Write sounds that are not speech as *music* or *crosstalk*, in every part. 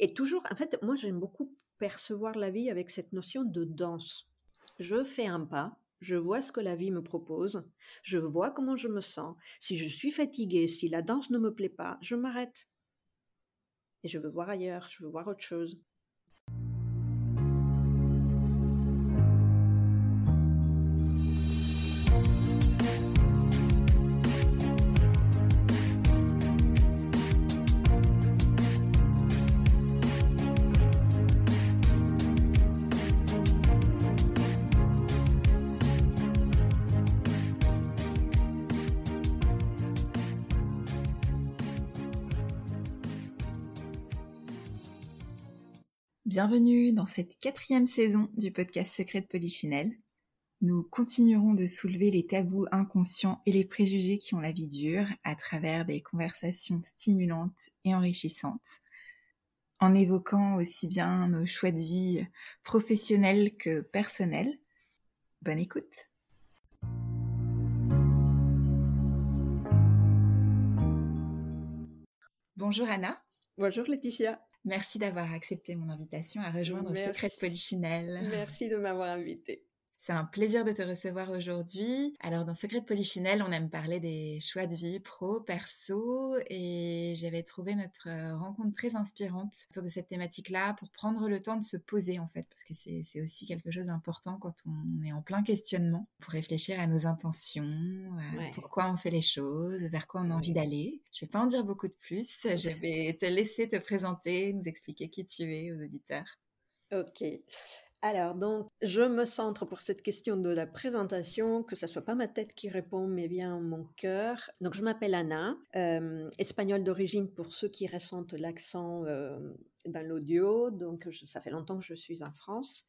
Et toujours, en fait, moi j'aime beaucoup percevoir la vie avec cette notion de danse. Je fais un pas, je vois ce que la vie me propose, je vois comment je me sens. Si je suis fatiguée, si la danse ne me plaît pas, je m'arrête. Et je veux voir ailleurs, je veux voir autre chose. Bienvenue dans cette quatrième saison du podcast Secret de Polichinelle. Nous continuerons de soulever les tabous inconscients et les préjugés qui ont la vie dure à travers des conversations stimulantes et enrichissantes, en évoquant aussi bien nos choix de vie professionnels que personnels. Bonne écoute. Bonjour Anna. Bonjour Laetitia. Merci d'avoir accepté mon invitation à rejoindre Secret Polichinelle. Merci de m'avoir invité. C'est un plaisir de te recevoir aujourd'hui. Alors, dans Secret de Polichinelle, on aime parler des choix de vie pro, perso, et j'avais trouvé notre euh, rencontre très inspirante autour de cette thématique-là pour prendre le temps de se poser, en fait, parce que c'est aussi quelque chose d'important quand on est en plein questionnement, pour réfléchir à nos intentions, pourquoi on fait les choses, vers quoi on a envie d'aller. Je vais pas en dire beaucoup de plus. Je *laughs* vais te laisser te présenter, nous expliquer qui tu es aux auditeurs. Ok. Alors, donc, je me centre pour cette question de la présentation, que ce soit pas ma tête qui répond, mais bien mon cœur. Donc, je m'appelle Anna, euh, espagnole d'origine pour ceux qui ressentent l'accent euh, dans l'audio. Donc, ça fait longtemps que je suis en France.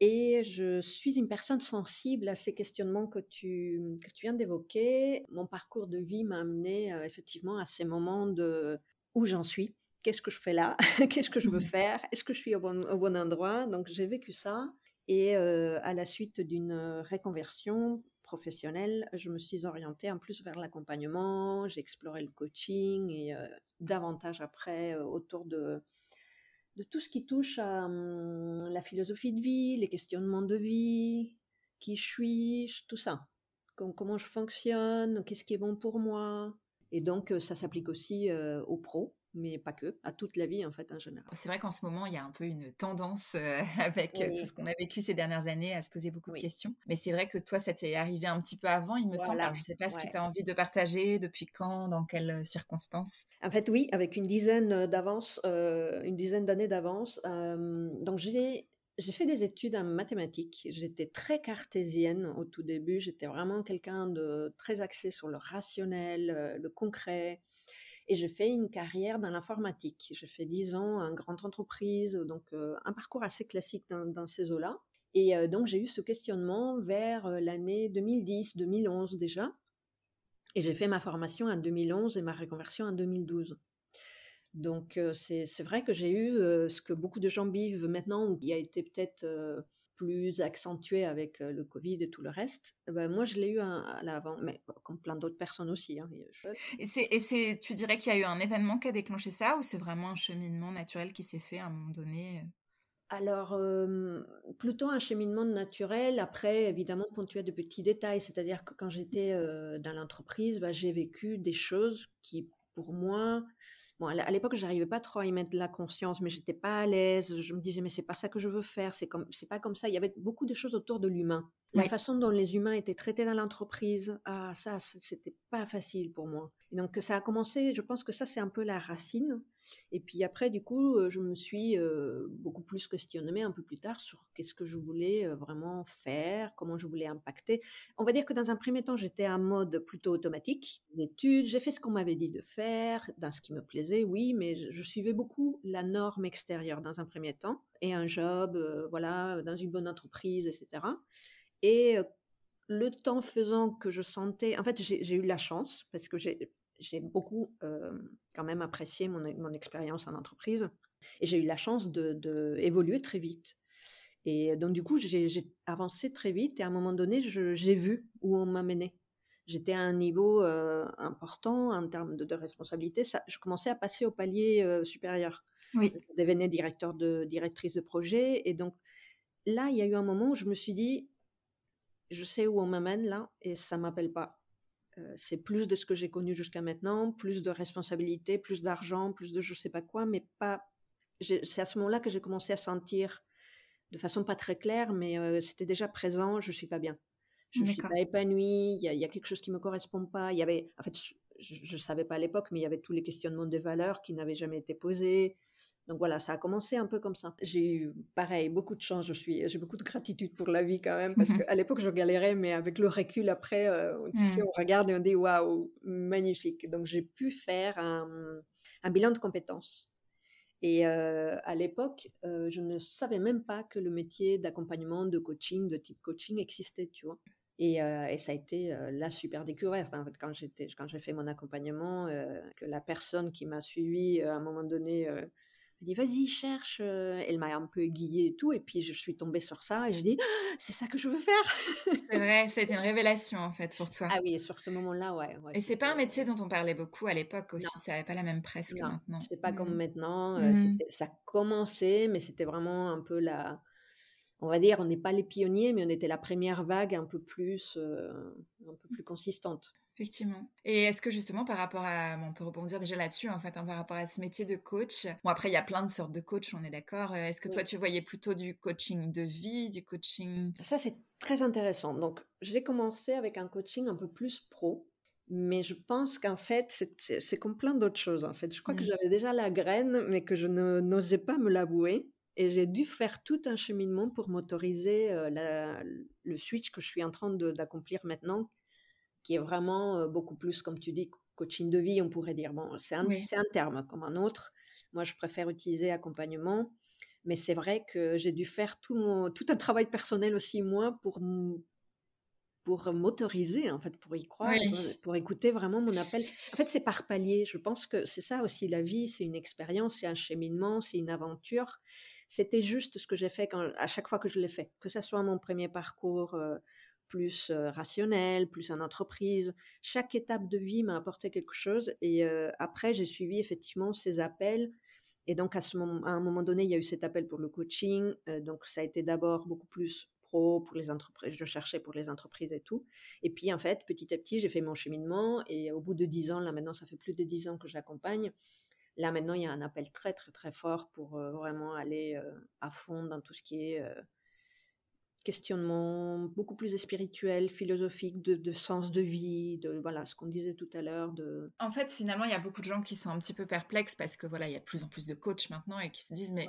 Et je suis une personne sensible à ces questionnements que tu, que tu viens d'évoquer. Mon parcours de vie m'a amené euh, effectivement à ces moments de où j'en suis, qu'est-ce que je fais là? *laughs* Qu'est-ce que je veux mmh. faire? Est-ce que je suis au bon, au bon endroit? Donc j'ai vécu ça. Et euh, à la suite d'une reconversion professionnelle, je me suis orientée en plus vers l'accompagnement, j'ai exploré le coaching et euh, davantage après euh, autour de, de tout ce qui touche à hum, la philosophie de vie, les questionnements de vie, qui je suis, tout ça. comment je fonctionne, qu'est-ce qui est bon pour moi? Et donc ça s'applique aussi aux pros mais pas que, à toute la vie en fait en général. C'est vrai qu'en ce moment, il y a un peu une tendance euh, *laughs* avec euh, tout ce qu'on a vécu ces dernières années à se poser beaucoup de questions. Mais c'est vrai que toi, ça t'est arrivé un petit peu avant, il me semble. je ne sais pas ce que tu as envie de partager, depuis quand, dans quelles euh, circonstances? En fait, oui, avec une dizaine d'avance, une dizaine d'années d'avance. donc j'ai j'ai fait des études en mathématiques. J'étais très cartésienne au tout début. J'étais vraiment quelqu'un de très axé sur le rationnel, le concret. Et j'ai fait une carrière dans l'informatique. J'ai fait 10 ans en grande entreprise, donc euh, un parcours assez classique dans, ces eaux-là. Et euh, donc j'ai eu ce questionnement vers euh, l'année 2010-2011 déjà. Et j'ai fait ma formation en 2011 et ma reconversion en 2012. Donc c'est vrai que j'ai eu ce que beaucoup de gens vivent maintenant, qui a été peut-être plus accentué avec le Covid et tout le reste. Ben, moi, je l'ai eu à, l'avant, mais comme plein d'autres personnes aussi. Hein, et c'est, tu dirais qu'il y a eu un événement qui a déclenché ça ou c'est vraiment un cheminement naturel qui s'est fait à un moment donné alors, plutôt un cheminement naturel, après, évidemment, ponctué de petits détails. C'est-à-dire que quand j'étais dans l'entreprise, bah, j'ai vécu des choses qui, pour moi, À l'époque, j'arrivais pas trop à y mettre la conscience, mais j'étais pas à l'aise. Je me disais, mais c'est pas ça que je veux faire. C'est comme, c'est pas comme ça. Il y avait beaucoup de choses autour de l'humain. La façon dont les humains étaient traités dans l'entreprise, ah, ça, c'était pas facile pour moi. Et donc, ça a commencé, je pense que ça, c'est un peu la racine. Et puis après, du coup, euh, je me suis euh, beaucoup plus questionnée un peu plus tard sur qu'est-ce que je voulais euh, vraiment faire, comment je voulais impacter. On va dire que dans un premier temps, j'étais en mode plutôt automatique. L'étude, j'ai fait ce qu'on m'avait dit de faire, dans ce qui me plaisait, oui, mais je, suivais beaucoup la norme extérieure dans un premier temps. Et un job, voilà, dans une bonne entreprise, etc. Et le temps faisant que je sentais, en fait, j'ai eu la chance parce que j'ai beaucoup quand même apprécié mon, mon expérience en entreprise et j'ai eu la chance de, évoluer très vite. Et donc, du coup, j'ai avancé très vite et à un moment donné, j'ai vu où on m'a mené. J'étais à un niveau important en termes de, responsabilité. Ça, je commençais à passer au palier supérieur. Oui. Je devenais directeur de, directrice de projet. Et donc, là, il y a eu un moment où je me suis dit, je sais où on m'amène là, et ça m'appelle pas. Euh, c'est plus de ce que j'ai connu jusqu'à maintenant, plus de responsabilités, plus d'argent, plus de je sais pas quoi, mais pas. C'est à ce moment-là que j'ai commencé à sentir, de façon pas très claire, mais euh, c'était déjà présent, je suis pas bien. Je suis pas épanouie, il y, y, a quelque chose qui me correspond pas. Il y avait, en fait, je ne savais pas à l'époque, mais il y avait tous les questionnements des valeurs qui n'avaient jamais été posés. Donc voilà, ça a commencé un peu comme ça. J'ai eu, pareil, beaucoup de chance. Je suis, j'ai beaucoup de gratitude pour la vie quand même, parce *laughs* qu'à l'époque, je galérais, mais avec le recul après, euh, tu sais, on regarde et on dit waouh, magnifique. Donc j'ai pu faire un, un, bilan de compétences. Et euh, à l'époque, euh, je ne savais même pas que le métier d'accompagnement, de coaching, de type coaching existait, tu vois. Et, et, ça a été la super découverte. En fait, quand, j'étais, quand j'ai fait mon accompagnement, que la personne qui m'a suivi à un moment donné elle dit vas-y cherche. Elle m'a un peu aiguillée et tout, et puis je suis tombée sur ça et je dis «Ah, c'est ça que je veux faire. c'est vrai, c'était une révélation en fait pour toi. Ah oui, sur ce moment-là, ouais. et c'est pas un métier dont on parlait beaucoup à l'époque aussi, ça n'avait pas la même presse que maintenant. C'est pas comme mmh. maintenant. Mmh. Ça commençait, mais c'était vraiment un peu la, on va dire, on n'est pas les pionniers, mais on était la première vague un peu plus, un peu plus consistante. Effectivement. Et est-ce que justement par rapport à, on peut rebondir déjà là-dessus en fait, hein, par rapport à ce métier de coach. Bon après il y a plein de sortes de coach, on est d'accord. Euh, est-ce que toi tu voyais plutôt du coaching de vie, du coaching Ça c'est très intéressant. Donc j'ai commencé avec un coaching un peu plus pro, mais je pense qu'en fait c'est comme plein d'autres choses en fait. Je crois que mmh. j'avais déjà la graine, mais que je n'osais pas me l'avouer. Et j'ai dû faire tout un cheminement pour m'autoriser euh, le switch que je suis en train d'accomplir maintenant, qui est vraiment beaucoup plus, comme tu dis, coaching de vie, on pourrait dire. Bon, c'est un, un, terme comme un autre. Moi, je préfère utiliser accompagnement. Mais c'est vrai que j'ai dû faire tout, mon, tout un travail personnel aussi, moi, pour, pour m'autoriser, en fait, pour y croire, pour, écouter vraiment mon appel. En fait, c'est par palier. Je pense que c'est ça aussi, la vie, c'est une expérience, c'est un cheminement, c'est une aventure. C'était juste ce que j'ai fait à chaque fois que je l'ai fait, que ce soit mon premier parcours plus rationnel, plus en entreprise. Chaque étape de vie m'a apporté quelque chose et après j'ai suivi effectivement ces appels. Et donc à, ce moment, à un moment donné, il y a eu cet appel pour le coaching. donc ça a été d'abord beaucoup plus pro pour les entreprises. Je cherchais pour les entreprises et tout. Et puis en fait, petit à petit, j'ai fait mon cheminement et au bout de dix ans, là maintenant, ça fait plus de dix ans que j'accompagne. Là maintenant, il y a un appel très très très fort pour vraiment aller à fond dans tout ce qui est questionnement beaucoup plus spirituel, philosophique, de, sens de vie, de voilà ce qu'on disait tout à l'heure. De... En fait, finalement, il y a beaucoup de gens qui sont un petit peu perplexes parce que voilà, il y a de plus en plus de coachs maintenant et qui se disent mais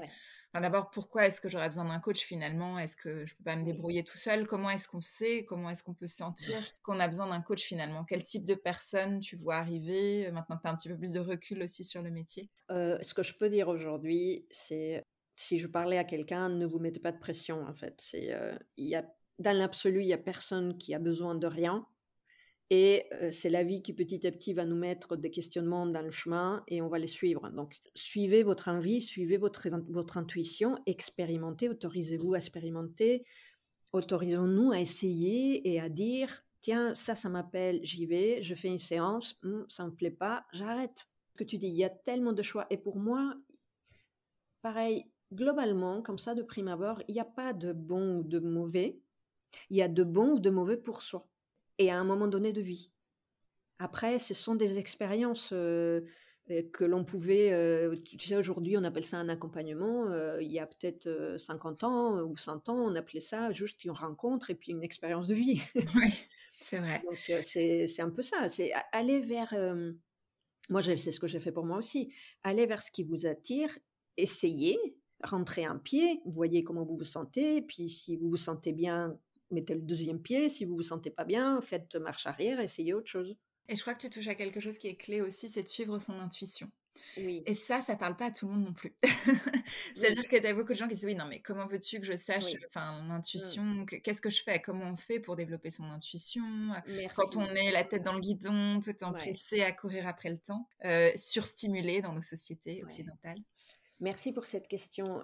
d'abord pourquoi est-ce que j'aurais besoin d'un coach finalement? Est-ce que je peux pas me débrouiller tout seul? Comment est-ce qu'on sait? Comment est-ce qu'on peut sentir qu'on a besoin d'un coach finalement? Quel type de personne tu vois arriver euh, maintenant que tu as un petit peu plus de recul aussi sur le métier? Euh, Ce que je peux dire aujourd'hui, c'est si je parlais à quelqu'un, ne vous mettez pas de pression, en fait. C'est, euh, y a, dans l'absolu, il n'y a personne qui a besoin de rien. Et euh, c'est la vie qui petit à petit va nous mettre des questionnements dans le chemin et on va les suivre. Donc, suivez votre envie, suivez votre, votre intuition, expérimentez, autorisez-vous à expérimenter, autorisons-nous à essayer et à dire tiens, ça, ça m'appelle, j'y vais, je fais une séance, hmm, ça me plaît pas, j'arrête. Ce que tu dis, il y a tellement de choix. Et pour moi, pareil, globalement, comme ça, de prime abord, il n'y a pas de bon ou de mauvais. Il y a de bon ou de mauvais pour soi. Et à un moment donné de vie. Après, ce sont des expériences euh, euh, que l'on pouvait. Euh, tu sais, aujourd'hui, on appelle ça un accompagnement. il y a peut-être 50 ans ou 100 ans, on appelait ça juste une rencontre et puis une expérience de vie. *laughs* oui, c'est vrai. Donc, c'est un peu ça. C'est aller vers. moi, c'est ce que j'ai fait pour moi aussi. Aller vers ce qui vous attire, essayer, rentrez un pied, voyez comment vous vous sentez, puis si vous vous sentez bien, mettez le deuxième pied, si vous vous sentez pas bien, faites marche arrière, essayez autre chose. Et je crois que tu touches à quelque chose qui est clé aussi, c'est de suivre son intuition. Oui. Et ça, ça parle pas à tout le monde non plus. *laughs* C'est-à-dire que tu as beaucoup de gens qui se disent oui, non, mais comment veux-tu que je sache enfin, mon intuition mmh. Qu'est-ce que je fais Comment on fait pour développer son intuition Quand on est la tête dans le guidon, tout empressé à courir après le temps, euh, surstimulé dans nos sociétés occidentales. Merci pour cette question,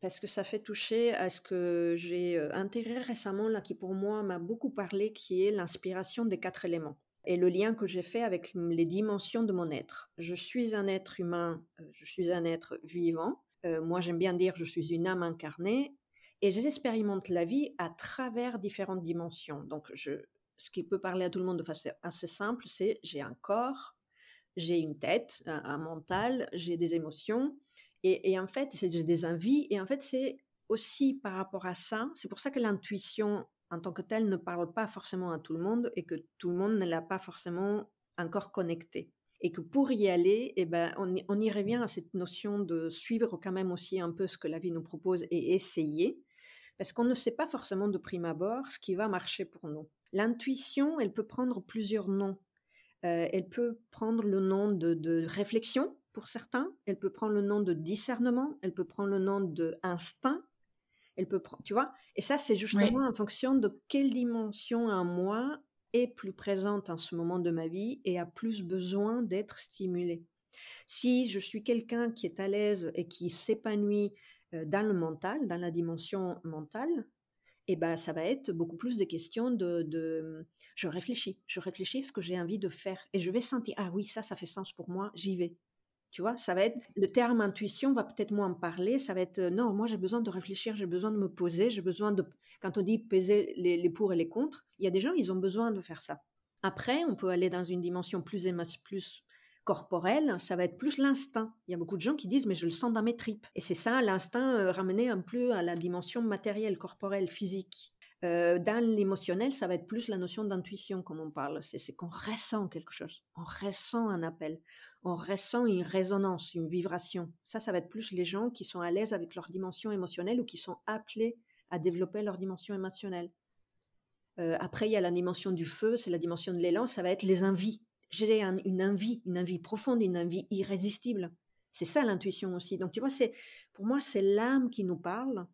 parce que ça fait toucher à ce que j'ai intégré récemment, là, qui pour moi m'a beaucoup parlé, qui est l'inspiration des quatre éléments. et le lien que j'ai fait avec les dimensions de mon être. Je suis un être humain, je suis un être vivant. Moi, j'aime bien dire je suis une âme incarnée et j'expérimente la vie à travers différentes dimensions. Donc, ce qui peut parler à tout le monde de façon assez simple, c'est j'ai un corps, j'ai une tête, un, mental, j'ai des émotions et, en fait, j'ai des envies et en fait, c'est aussi par rapport à ça, c'est pour ça que l'intuition en tant que telle ne parle pas forcément à tout le monde et que tout le monde ne l'a pas forcément encore connecté. Et que pour y aller, eh ben, on, on y revient à cette notion de suivre quand même aussi un peu ce que la vie nous propose et essayer, parce qu'on ne sait pas forcément de prime abord ce qui va marcher pour nous. L'intuition, elle peut prendre plusieurs noms. Euh, elle peut prendre le nom de, de, réflexion pour certains, elle peut prendre le nom de discernement, elle peut prendre le nom d'instinct, elle peut prendre, tu vois? Et ça, c'est justement en fonction de quelle dimension un moi est plus présente en ce moment de ma vie et a plus besoin d'être stimulée. Si je suis quelqu'un qui est à l'aise et qui s'épanouit dans le mental, dans la dimension mentale, eh ben, ça va être beaucoup plus des questions de, de, je réfléchis, je réfléchis à ce que j'ai envie de faire et je vais sentir ah oui ça ça fait sens pour moi, j'y vais. Tu vois, ça va être le terme intuition va peut-être moins parler. Ça va être euh, non, moi j'ai besoin de réfléchir, j'ai besoin de me poser, j'ai besoin de. Quand on dit peser les, les, pour et les contre, il y a des gens ils ont besoin de faire ça. Après, on peut aller dans une dimension plus plus corporelle, ça va être plus l'instinct. Il y a beaucoup de gens qui disent mais je le sens dans mes tripes. Et c'est ça l'instinct euh, ramené un peu à la dimension matérielle, corporelle, physique. Euh, dans l'émotionnel, ça va être plus la notion d'intuition, comme on parle. C'est qu'on ressent quelque chose, on ressent un appel, on ressent une résonance, une vibration. Ça, ça va être plus les gens qui sont à l'aise avec leur dimension émotionnelle ou qui sont appelés à développer leur dimension émotionnelle. Euh, après, il y a la dimension du feu, c'est la dimension de l'élan, ça va être les envies. J'ai une envie, une envie profonde, une envie irrésistible. C'est ça l'intuition aussi. Donc, tu vois, c'est pour moi, c'est l'âme qui nous parle,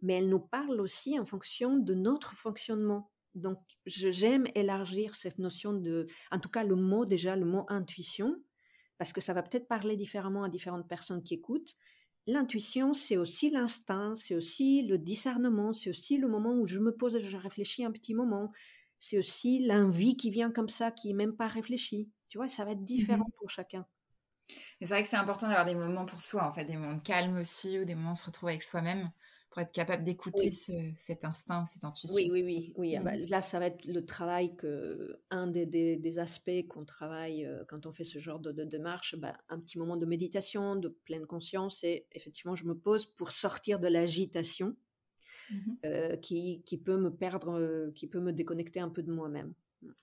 mais elle nous parle aussi en fonction de notre fonctionnement. Donc, j'aime élargir cette notion de, en tout cas, le mot déjà, le mot intuition, parce que ça va peut-être parler différemment à différentes personnes qui écoutent. L'intuition, c'est aussi l'instinct, c'est aussi le discernement, c'est aussi le moment où je me pose et je réfléchis un petit moment. C'est aussi l'envie qui vient comme ça, qui n'est même pas réfléchie. Tu vois, ça va être mmh différent pour chacun. c'est vrai que c'est important d'avoir des moments pour soi, en fait, des moments de calme aussi, ou des moments où on se retrouve avec soi-même pour être capable d'écouter cet instinct, cette intuition. Oui, oui, oui. oui. Ah bah, mmh. là, ça va être le travail que, un des, des, aspects qu'on travaille euh, quand on fait ce genre de, démarche, bah, un petit moment de méditation, de pleine conscience, et effectivement, je me pose pour sortir de l'agitation mmh euh, qui, qui, peut me perdre, euh, qui peut me déconnecter un peu de moi-même.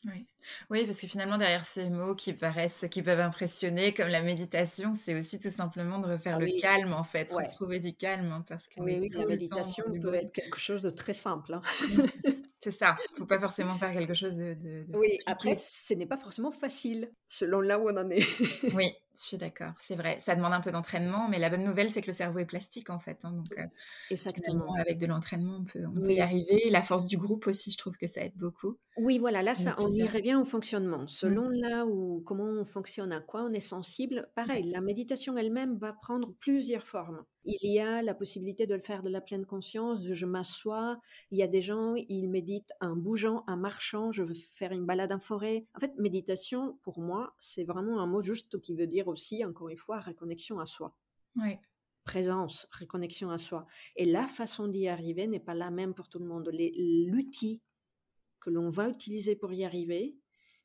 Oui. oui, parce que finalement, derrière ces mots qui paraissent, qui peuvent impressionner, comme la méditation, c'est aussi tout simplement de refaire ah le calme, en fait, retrouver du calme. Hein, parce que oui, la méditation peut être quelque chose de très simple. Hein. *laughs* C'est ça. Il *laughs* ne faut pas forcément faire quelque chose de. oui, après, ce n'est pas forcément facile, selon là où on en est. oui, *laughs* je suis d'accord. C'est vrai. Ça demande un peu d'entraînement, mais la bonne nouvelle, c'est que le cerveau est plastique, en fait. Hein, donc, euh, Exactement. Avec de l'entraînement, on, peut, on peut, y arriver. La force du groupe aussi, je trouve que ça aide beaucoup. Oui, voilà. Là, ça, on y revient au fonctionnement. Selon mmh. là où, comment on fonctionne, à quoi on est sensible, pareil, la méditation elle-même va prendre plusieurs formes. Il y a la possibilité de le faire de la pleine conscience, de je m'assois. Il y a des gens, ils méditent en bougeant, en marchant, je veux faire une balade en forêt. En fait, méditation, pour moi, c'est vraiment un mot juste qui veut dire aussi, encore une fois, reconnexion à soi. Oui. Présence, reconnexion à soi. Et la façon d'y arriver n'est pas la même pour tout le monde. L'outil que l'on va utiliser pour y arriver,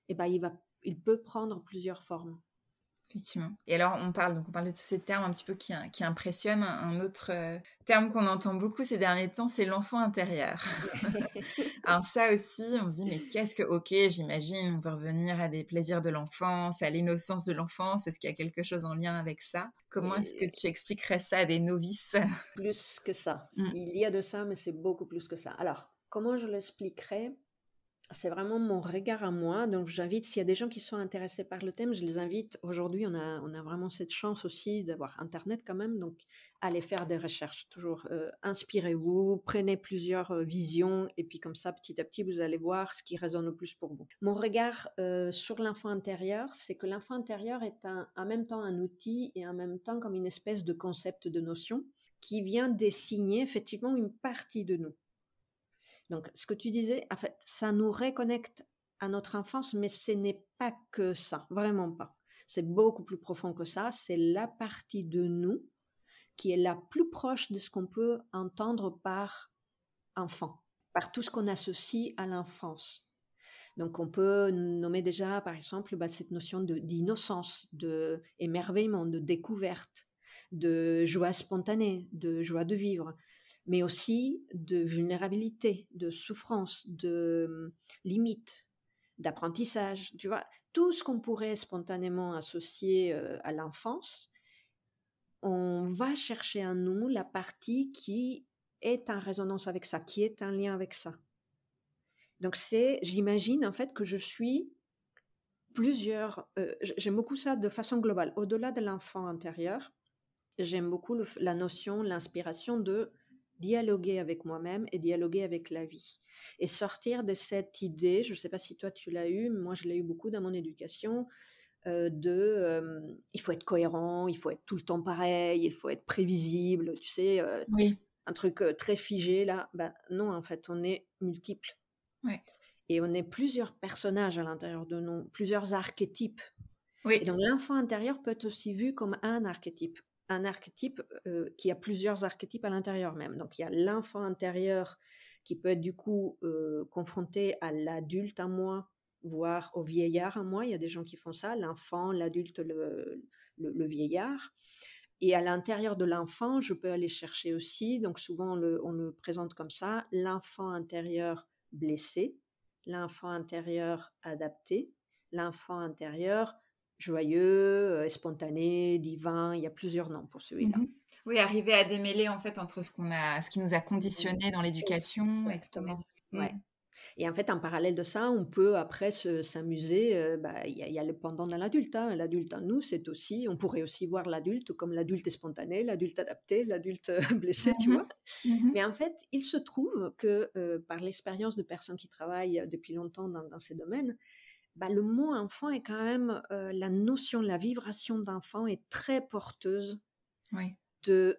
eh ben, il, va, il peut prendre plusieurs formes. Effectivement. Et alors, on parle, donc on parle de tous ces termes un petit peu qui, qui impressionnent. Un autre euh, terme qu'on entend beaucoup ces derniers temps, c'est l'enfant intérieur. *laughs* alors ça aussi, on se dit, mais qu'est-ce que, ok, j'imagine, on veut revenir à des plaisirs de l'enfance, à l'innocence de l'enfance. Est-ce qu'il y a quelque chose en lien avec ça? Comment est-ce que tu expliquerais ça à des novices? Plus que ça. Mm. Il y a de ça, mais c'est beaucoup plus que ça. Alors, comment je l'expliquerais? C'est vraiment mon regard à moi. Donc, j'invite, s'il y a des gens qui sont intéressés par le thème, je les invite. Aujourd'hui, on a, on a vraiment cette chance aussi d'avoir Internet quand même. Donc, allez faire des recherches. Toujours, euh, inspirez-vous, prenez plusieurs euh, visions. Et puis, comme ça, petit à petit, vous allez voir ce qui résonne le plus pour vous. Mon regard euh, sur l'enfant intérieur, c'est que l'enfant intérieur est un, en même temps un outil et en même temps comme une espèce de concept, de notion qui vient dessiner effectivement une partie de nous. Donc, ce que tu disais, en fait, ça nous reconnecte à notre enfance, mais ce n'est pas que ça, vraiment pas. C'est beaucoup plus profond que ça. C'est la partie de nous qui est la plus proche de ce qu'on peut entendre par enfant, par tout ce qu'on associe à l'enfance. Donc on peut nommer déjà, par exemple, bah, cette notion d'innocence, de émerveillement, de découverte, de joie spontanée, de joie de vivre, mais aussi de vulnérabilité, de souffrance, de hum, limite, d'apprentissage. Tu vois, tout ce qu'on pourrait spontanément associer euh, à l'enfance, on va chercher en nous la partie qui est en résonance avec ça, qui est en lien avec ça. Donc c'est, j'imagine en fait que je suis plusieurs, euh, j'aime beaucoup ça de façon globale, au-delà de l'enfant intérieur, j'aime beaucoup la notion, l'inspiration de dialoguer avec moi-même et dialoguer avec la vie. Et sortir de cette idée, je ne sais pas si toi tu l'as eu, moi je l'ai eu beaucoup dans mon éducation, euh, de euh, il faut être cohérent, il faut être tout le temps pareil, il faut être prévisible, tu sais, oui. un truc très figé là. Ben, non, en fait, on est multiple. Et on est plusieurs personnages à l'intérieur de nous, plusieurs archétypes. Oui. Et donc l'enfant intérieur peut être aussi vu comme un archétype, un archétype qui a plusieurs archétypes à l'intérieur même. Donc il y a l'enfant intérieur qui peut être du coup euh, confronté à l'adulte en moi, voire au vieillard en moi. Il y a des gens qui font ça, l'enfant, l'adulte, le, le, vieillard. Et à l'intérieur de l'enfant, je peux aller chercher aussi, donc souvent le, on le présente comme ça, l'enfant intérieur blessé, l'enfant intérieur adapté, l'enfant intérieur joyeux, euh, spontané, divin. Il y a plusieurs noms pour celui-là. Mmh oui, arriver à démêler en fait entre ce qu'on a, ce qui nous a conditionné dans l'éducation. Exactement. Ouais. Mmh. Et en fait, en parallèle de ça, on peut après s'amuser. Euh, bah, il y, a le pendant dans l'adulte. Hein. L'adulte en nous, c'est aussi. On pourrait aussi voir l'adulte comme l'adulte spontané, l'adulte adapté, l'adulte euh, *laughs* blessé, tu vois. Mmh Mais en fait, il se trouve que euh, par l'expérience de personnes qui travaillent depuis longtemps dans, ces domaines, bah, le mot enfant est quand même la notion, la vibration d'enfant est très porteuse de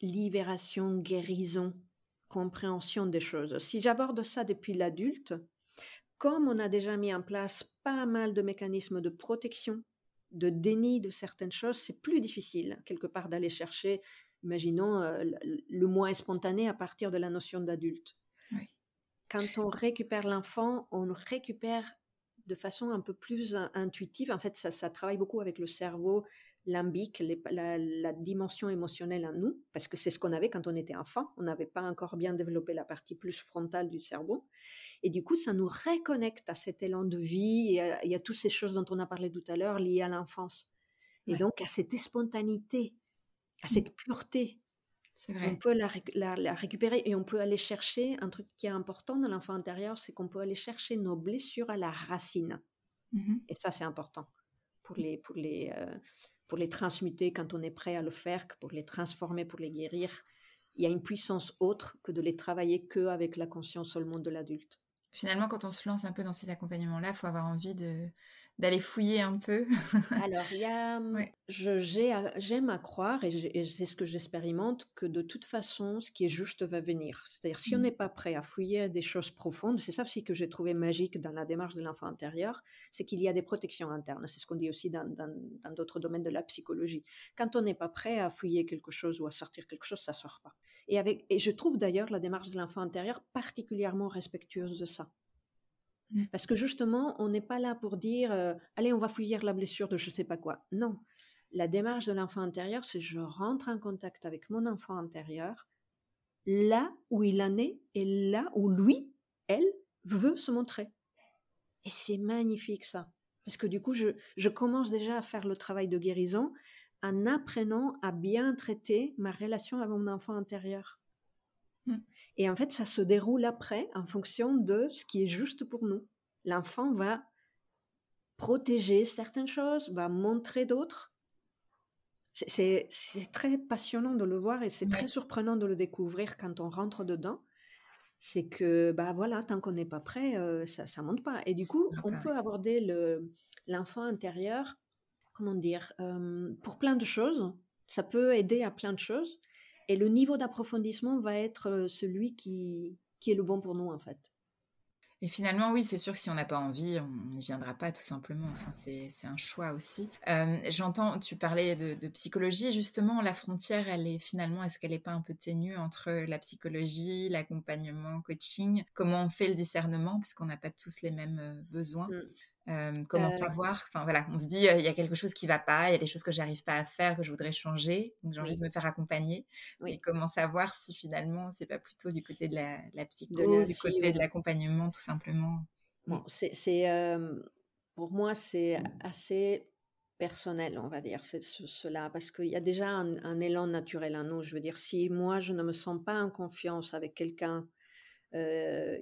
libération, guérison, compréhension des choses. Si j'aborde ça depuis l'adulte, comme on a déjà mis en place pas mal de mécanismes de protection, de déni de certaines choses, c'est plus difficile quelque part d'aller chercher, imaginons, euh, le moins spontané à partir de la notion d'adulte. Quand on récupère l'enfant, on récupère de façon un peu plus intuitive. En fait, ça, ça travaille beaucoup avec le cerveau limbique, la, dimension émotionnelle en nous, parce que c'est ce qu'on avait quand on était enfant. On n'avait pas encore bien développé la partie plus frontale du cerveau. Et du coup, ça nous reconnecte à cet élan de vie et à, a toutes ces choses dont on a parlé tout à l'heure liées à l'enfance. Et donc à cette spontanéité, à cette pureté. Vrai. On peut la, récupérer et on peut aller chercher un truc qui est important dans l'enfant intérieur, c'est qu'on peut aller chercher nos blessures à la racine. Mmh et ça, c'est important pour les, pour les, euh, pour les transmuter quand on est prêt à le faire, pour les transformer, pour les guérir. Il y a une puissance autre que de les travailler que avec la conscience seulement de l'adulte. Finalement, quand on se lance un peu dans ces accompagnements-là, il faut avoir envie de, d'aller fouiller un peu Alors, il y a, *laughs* mmh, j'aime à croire, et, c'est ce que j'expérimente, que de toute façon, ce qui est juste va venir. C'est-à-dire, si on mmh. n'est pas prêt à fouiller des choses profondes, c'est ça aussi que j'ai trouvé magique dans la démarche de l'enfant intérieur, c'est qu'il y a des protections internes. C'est ce qu'on dit aussi dans, d'autres domaines de la psychologie. Quand on n'est pas prêt à fouiller quelque chose ou à sortir quelque chose, ça sort pas. Et, avec, et je trouve d'ailleurs la démarche de l'enfant intérieur particulièrement respectueuse de ça. Mmh. Parce que justement, on n'est pas là pour dire euh, allez, on va fouiller la blessure de je ne sais pas quoi. Non. La démarche de l'enfant intérieur, c'est je rentre en contact avec mon enfant intérieur là où il en est et là où lui, elle, veut se montrer. Et c'est magnifique ça. Parce que du coup, je, je commence déjà à faire le travail de guérison en apprenant à bien traiter ma relation avec mon enfant intérieur. Et en fait, ça se déroule après en fonction de ce qui est juste pour nous. L'enfant va protéger certaines choses, va montrer d'autres. C'est très passionnant de le voir et c'est très surprenant de le découvrir quand on rentre dedans. C'est que, bah voilà, tant qu'on n'est pas prêt, euh, ça ne monte pas. Et du coup, on peut aborder l'enfant intérieur, comment dire, euh, pour plein de choses. Ça peut aider à plein de choses. Et le niveau d'approfondissement va être celui qui, qui est le bon pour nous, en fait. Et finalement, oui, c'est sûr que si on n'a pas envie, on n'y viendra pas tout simplement. Enfin, c'est un choix aussi. J'entends, tu parlais de, de, psychologie, justement, la frontière, elle est finalement, est-ce qu'elle n'est pas un peu ténue entre la psychologie, l'accompagnement, coaching? Comment on fait le discernement, puisqu'on n'a pas tous les mêmes besoins mmh comment savoir? Enfin voilà, on se dit il y a quelque chose qui va pas, il y a des choses que j'arrive pas à faire, que je voudrais changer, donc j'ai envie de me faire accompagner. Oui. comment savoir si finalement c'est pas plutôt du côté de la, la psycho, du côté de l'accompagnement tout simplement? Bon, c'est pour moi c'est assez personnel, on va dire, c'est cela, parce qu'il y a déjà un, élan naturel en nous. Je veux dire, si moi je ne me sens pas en confiance avec quelqu'un,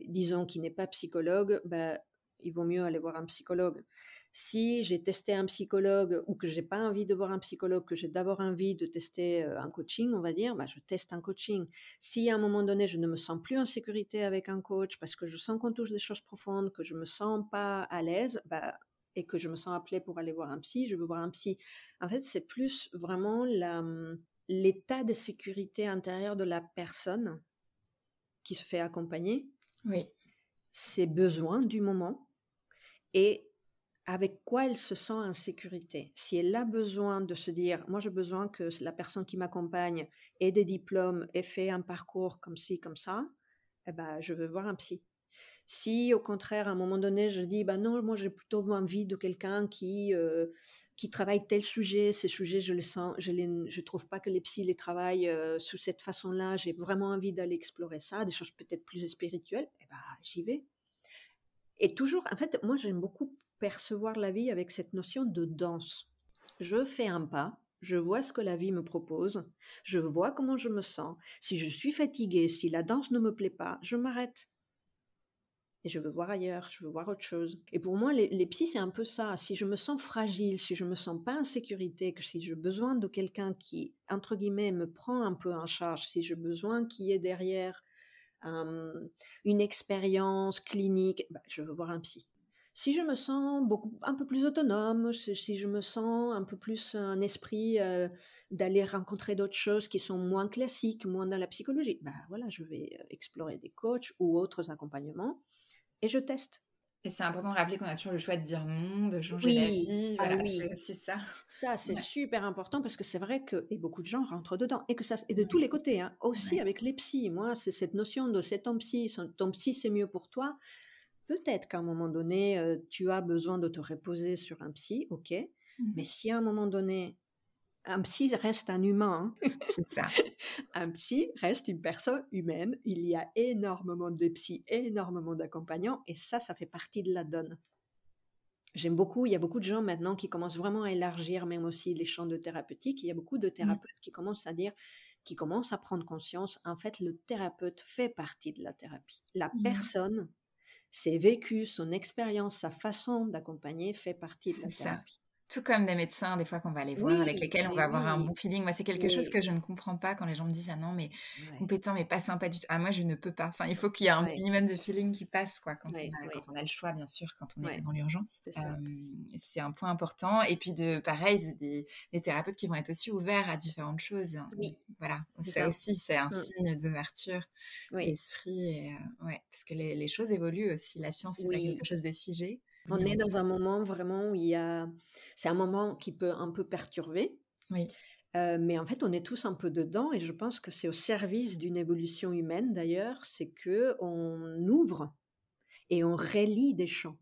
disons qui n'est pas psychologue, bah, il vaut mieux aller voir un psychologue. Si j'ai testé un psychologue ou que j'ai pas envie de voir un psychologue, que j'ai d'abord envie de tester euh, un coaching, on va dire, bah, je teste un coaching. Si à un moment donné, je ne me sens plus en sécurité avec un coach parce que je sens qu'on touche des choses profondes, que je me sens pas à l'aise, bah, et que je me sens appelée pour aller voir un psy, je veux voir un psy. En fait, c'est plus vraiment l'état de sécurité intérieure de la personne qui se fait accompagner. Oui. Ses besoins du moment et avec quoi elle se sent en sécurité? Si elle a besoin de se dire, moi j'ai besoin que la personne qui m'accompagne ait des diplômes, ait fait un parcours comme ci, comme ça, eh ben, je veux voir un psy. Si au contraire, à un moment donné, je dis, bah non, moi j'ai plutôt envie de quelqu'un qui, euh, qui travaille tel sujet, ces sujets, je les sens, je ne je trouve pas que les psys les travaillent euh, sous cette façon-là, j'ai vraiment envie d'aller explorer ça, des choses peut-être plus spirituelles, eh ben, j'y vais. Et toujours, en fait, moi j'aime beaucoup percevoir la vie avec cette notion de danse. Je fais un pas, je vois ce que la vie me propose, je vois comment je me sens. Si je suis fatiguée, si la danse ne me plaît pas, je m'arrête. Et je veux voir ailleurs, je veux voir autre chose. Et pour moi, les, psys, c'est un peu ça. Si je me sens fragile, si je me sens pas en sécurité, que si j'ai besoin de quelqu'un qui, entre guillemets, me prend un peu en charge, si j'ai besoin qui est derrière une expérience clinique, bah, je veux voir un psy. Si je me sens un peu plus autonome, si je me sens un peu plus un esprit d'aller rencontrer d'autres choses qui sont moins classiques, moins dans la psychologie, bah voilà, je vais explorer des coachs ou autres accompagnements et je teste. Et c'est important de rappeler qu'on a toujours le choix de dire non, de changer la vie. Ah oui. c'est ça. Ça, c'est super important parce que c'est vrai que, et beaucoup de gens rentrent dedans, et que ça, et de tous les côtés, hein, aussi avec les psys. Moi, c'est cette notion de c'est ton psy, ton psy c'est mieux pour toi. Peut-être qu'à un moment donné, euh, tu as besoin de te reposer sur un psy, ok. Mmh Mais si à un moment donné, un psy reste un humain. Hein. *laughs* C'est ça. *laughs* un psy reste une personne humaine. Il y a énormément de psys, énormément d'accompagnants, et ça, ça fait partie de la donne. J'aime beaucoup, il y a beaucoup de gens maintenant qui commencent vraiment à élargir même aussi les champs de thérapeutique. Il y a beaucoup de mmh. thérapeutes qui commencent à dire, qui commencent à prendre conscience, en fait, le thérapeute fait partie de la thérapie. La mmh. personne, ses vécus, son expérience, sa façon d'accompagner fait partie de la thérapie. Tout comme des médecins, des fois qu'on va aller voir, avec lesquels on va avoir un bon feeling. Moi, c'est quelque chose que je ne comprends pas quand les gens me disent ah non, mais compétent, mais pas sympa du tout. Ah moi, je ne peux pas. Enfin, il faut qu'il y ait un minimum de feeling qui passe, quoi, quand, on a, quand on a le choix, bien sûr, quand on est dans l'urgence. C'est un point important. Et puis de pareil, des, thérapeutes qui vont être aussi ouverts à différentes choses. Hein. Oui. Voilà. Ça, aussi, c'est un mmh. signe d'ouverture d'esprit. Et, euh, ouais, parce que les, les, choses évoluent aussi. La science, c'est pas quelque chose de figé. On est dans un moment vraiment où il y a. C'est un moment qui peut un peu perturber. Oui. Euh, mais en fait, on est tous un peu dedans et je pense que c'est au service d'une évolution humaine d'ailleurs, c'est que on ouvre et on relie des champs.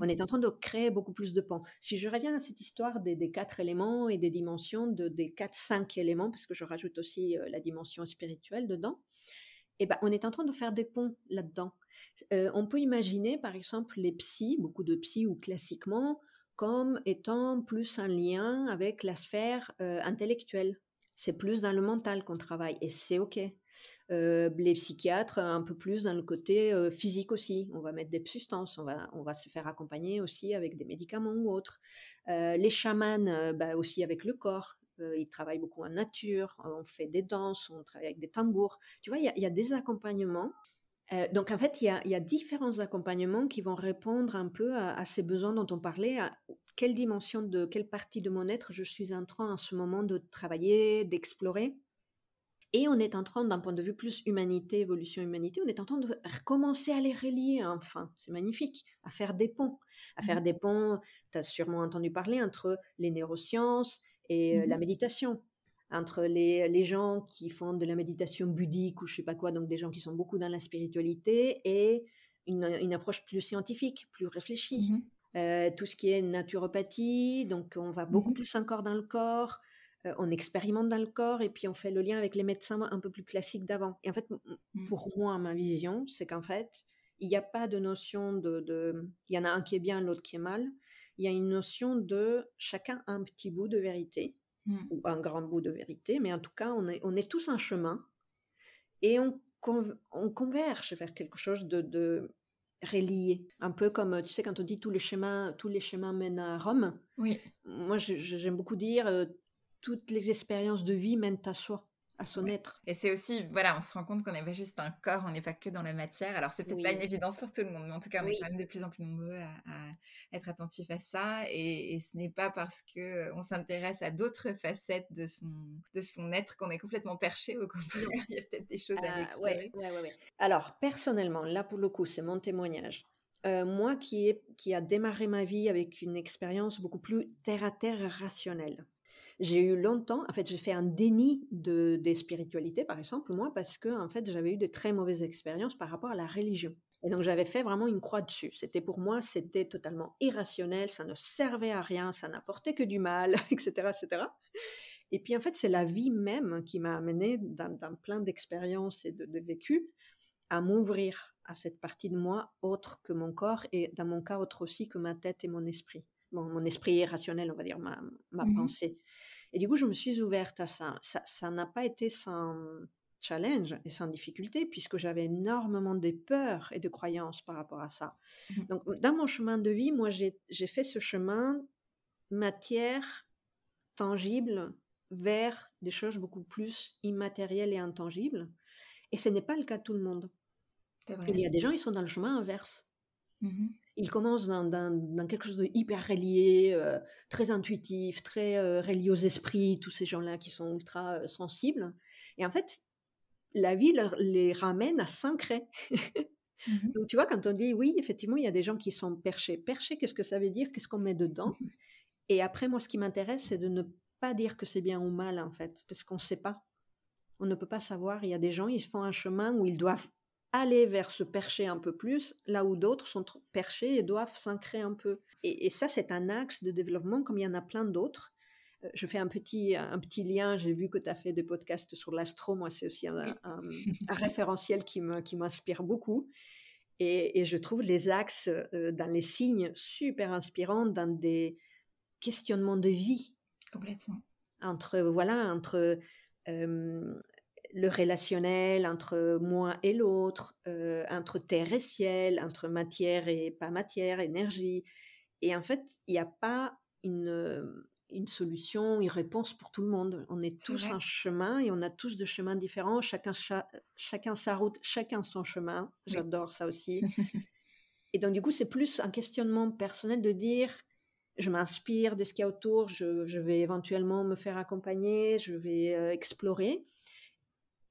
On est mmh. en train de créer beaucoup plus de pans. Si je reviens à cette histoire des, quatre éléments et des dimensions, de, des quatre, cinq éléments, parce que je rajoute aussi euh, la dimension spirituelle dedans, eh ben, on est en train de faire des ponts là-dedans. Euh, on peut imaginer, par exemple, les psys, beaucoup de psys ou classiquement, comme étant plus en lien avec la sphère euh, intellectuelle. C'est plus dans le mental qu'on travaille et c'est OK. Euh, les psychiatres, un peu plus dans le côté physique aussi. On va mettre des substances, on va, se faire accompagner aussi avec des médicaments ou autres. les chamans, bah, aussi avec le corps. ils travaillent beaucoup en nature, on fait des danses, on travaille avec des tambours. Tu vois, il y, a des accompagnements euh, donc en fait, il y, a, différents accompagnements qui vont répondre un peu à, ces besoins dont on parlait, à quelle dimension de quelle partie de mon être je suis en train en ce moment de travailler, d'explorer. Et on est en train, d'un point de vue plus humanité, évolution humanité, on est en train de commencer à les relier enfin. C'est magnifique, à faire des ponts. À faire mmh. des ponts, tu as sûrement entendu parler, entre les neurosciences et la mmh méditation. Entre les, les, gens qui font de la méditation bouddhique ou je sais pas quoi, donc des gens qui sont beaucoup dans la spiritualité, et une, une approche plus scientifique, plus réfléchie. Mmh euh, tout ce qui est naturopathie, donc on va beaucoup plus encore dans le corps. Euh, on expérimente dans le corps et puis on fait le lien avec les médecins un peu plus classiques d'avant. Et en fait, mmh. pour moi, ma vision, c'est qu'en fait, il n'y a pas de notion de, Il y en a un qui est bien, l'autre qui est mal. Il y a une notion de chacun un petit bout de vérité mmh. ou un grand bout de vérité, mais en tout cas, on est, on est tous un chemin et on, on converge vers quelque chose de, de relié. Un peu comme, tu sais, quand on dit tous les chemins, tous les chemins mènent à Rome. Oui. Moi, j'aime beaucoup dire, euh, toutes les expériences de vie mènent à soi à son être. Et c'est aussi, voilà, on se rend compte qu'on n'est pas juste un corps, on n'est pas que dans la matière. Alors, c'est peut-être pas une évidence pour tout le monde, mais en tout cas, on est quand même de plus en plus nombreux à, être attentifs à ça. Et, ce n'est pas parce que on s'intéresse à d'autres facettes de son, de son être qu'on est complètement perché. Au contraire, *laughs* il y a peut-être des choses à ah, explorer. Alors, personnellement, là, pour le coup, c'est mon témoignage. Euh, moi qui, ai, qui a démarré ma vie avec une expérience beaucoup plus terre à terre rationnelle. J'ai eu longtemps, en fait, j'ai fait un déni de, des spiritualités, par exemple, moi, parce que, en fait, j'avais eu de très mauvaises expériences par rapport à la religion. Et donc, j'avais fait vraiment une croix dessus. C'était pour moi, c'était totalement irrationnel, ça ne servait à rien, ça n'apportait que du mal, *laughs* etc., etc. Et puis, en fait, c'est la vie même qui m'a amené dans, plein d'expériences et de, de vécus à m'ouvrir à cette partie de moi autre que mon corps et dans mon cas autre aussi que ma tête et mon esprit. Bon, mon esprit irrationnel, on va dire, ma, ma mmh pensée. Et du coup, je me suis ouverte à ça. Ça n'a pas été sans challenge et sans difficulté, puisque j'avais énormément de peurs et de croyances par rapport à ça. Mmh Donc, dans mon chemin de vie, moi, j'ai fait ce chemin matière tangible vers des choses beaucoup plus immatérielles et intangibles. Et ce n'est pas le cas de tout le monde. Il y a des gens, ils sont dans le chemin inverse. Mmh ils commencent dans, quelque chose de hyper relié, euh, très intuitif, très euh, relié aux esprits, tous ces gens-là qui sont ultra euh, sensibles. Et en fait, la vie les ramène à s'ancrer. Mmh Donc tu vois, quand on dit oui, effectivement, il y a des gens qui sont perchés. Perchés, qu'est-ce que ça veut dire? Qu'est-ce qu'on met dedans? Et après, moi, ce qui m'intéresse, c'est de ne pas dire que c'est bien ou mal, en fait, parce qu'on ne sait pas. On ne peut pas savoir. Il y a des gens, ils font un chemin où ils doivent aller vers se percher un peu plus, là où d'autres sont perchés et doivent s'ancrer un peu. Et, ça, c'est un axe de développement comme il y en a plein d'autres. Euh, je fais un petit, un petit lien, j'ai vu que tu as fait des podcasts sur l'astro, moi c'est aussi un, *laughs* référentiel qui m'inspire beaucoup. Et, je trouve les axes euh, dans les signes super inspirants dans des questionnements de vie. Complètement. Entre, voilà, entre euh, le relationnel entre moi et l'autre, euh, entre terre et ciel, entre matière et pas matière, énergie. Et en fait, il n'y a pas une, euh, une solution, une réponse pour tout le monde. On est tous un chemin et on a tous des chemins différents, chacun, chacun sa route, chacun son chemin. J'adore ça aussi. *laughs* et donc, du coup, c'est plus un questionnement personnel de dire je m'inspire de ce qu'il y a autour, je, je, vais éventuellement me faire accompagner, je vais euh, explorer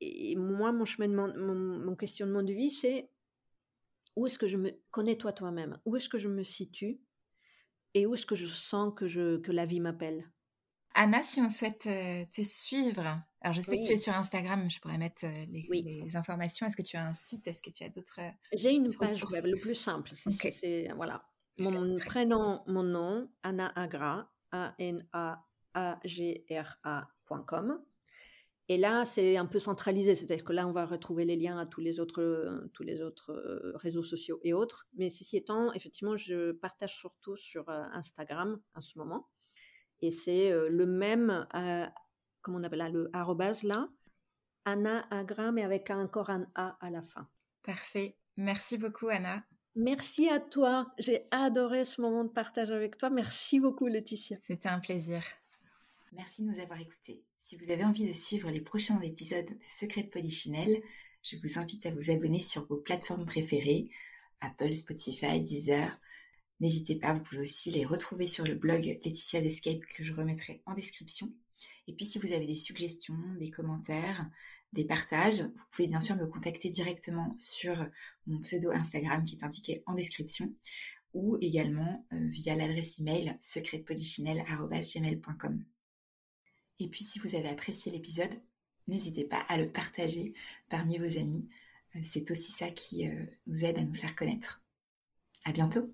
et moi, mon chemin, mon, questionnement de vie, c'est où est-ce que je me connais toi toi-même? Où est-ce que je me situe? Et où est-ce que je sens que, je, que la vie m'appelle? Anna, si on souhaite euh, te suivre, alors je sais que tu es sur Instagram, je pourrais mettre euh, les, informations. Est-ce que tu as un site? Est-ce que tu as d'autres J'ai une page web, le plus simple. C'est voilà, mon prénom, mon nom, Anna Agra, A-N-A-A-G-R-A.com. Et là, c'est un peu centralisé, c'est-à-dire que là, on va retrouver les liens à tous les autres, euh, tous les autres euh, réseaux sociaux et autres. Mais ceci étant, effectivement, je partage surtout sur euh, Instagram en ce moment. Et c'est le même, comment on appelle là, le arrobase là, Anna Agra, mais avec encore un A à la fin. Parfait. Merci beaucoup, Anna. Merci à toi. J'ai adoré ce moment de partage avec toi. Merci beaucoup, Laetitia. C'était un plaisir. Merci de nous avoir écoutés. Si vous avez envie de suivre les prochains épisodes de Secret de Polichinelle, je vous invite à vous abonner sur vos plateformes préférées, Apple, Spotify, Deezer. N'hésitez pas, vous pouvez aussi les retrouver sur le blog Laetitia d'Escape que je remettrai en description. Et puis si vous avez des suggestions, des commentaires, des partages. Vous pouvez bien sûr me contacter directement sur mon pseudo Instagram qui est indiqué en description ou également euh, via l'adresse email secretpolichinelle.com. Et puis si vous avez apprécié l'épisode, n'hésitez pas à le partager parmi vos amis. Euh, c'est aussi ça qui nous aide à nous faire connaître. À bientôt!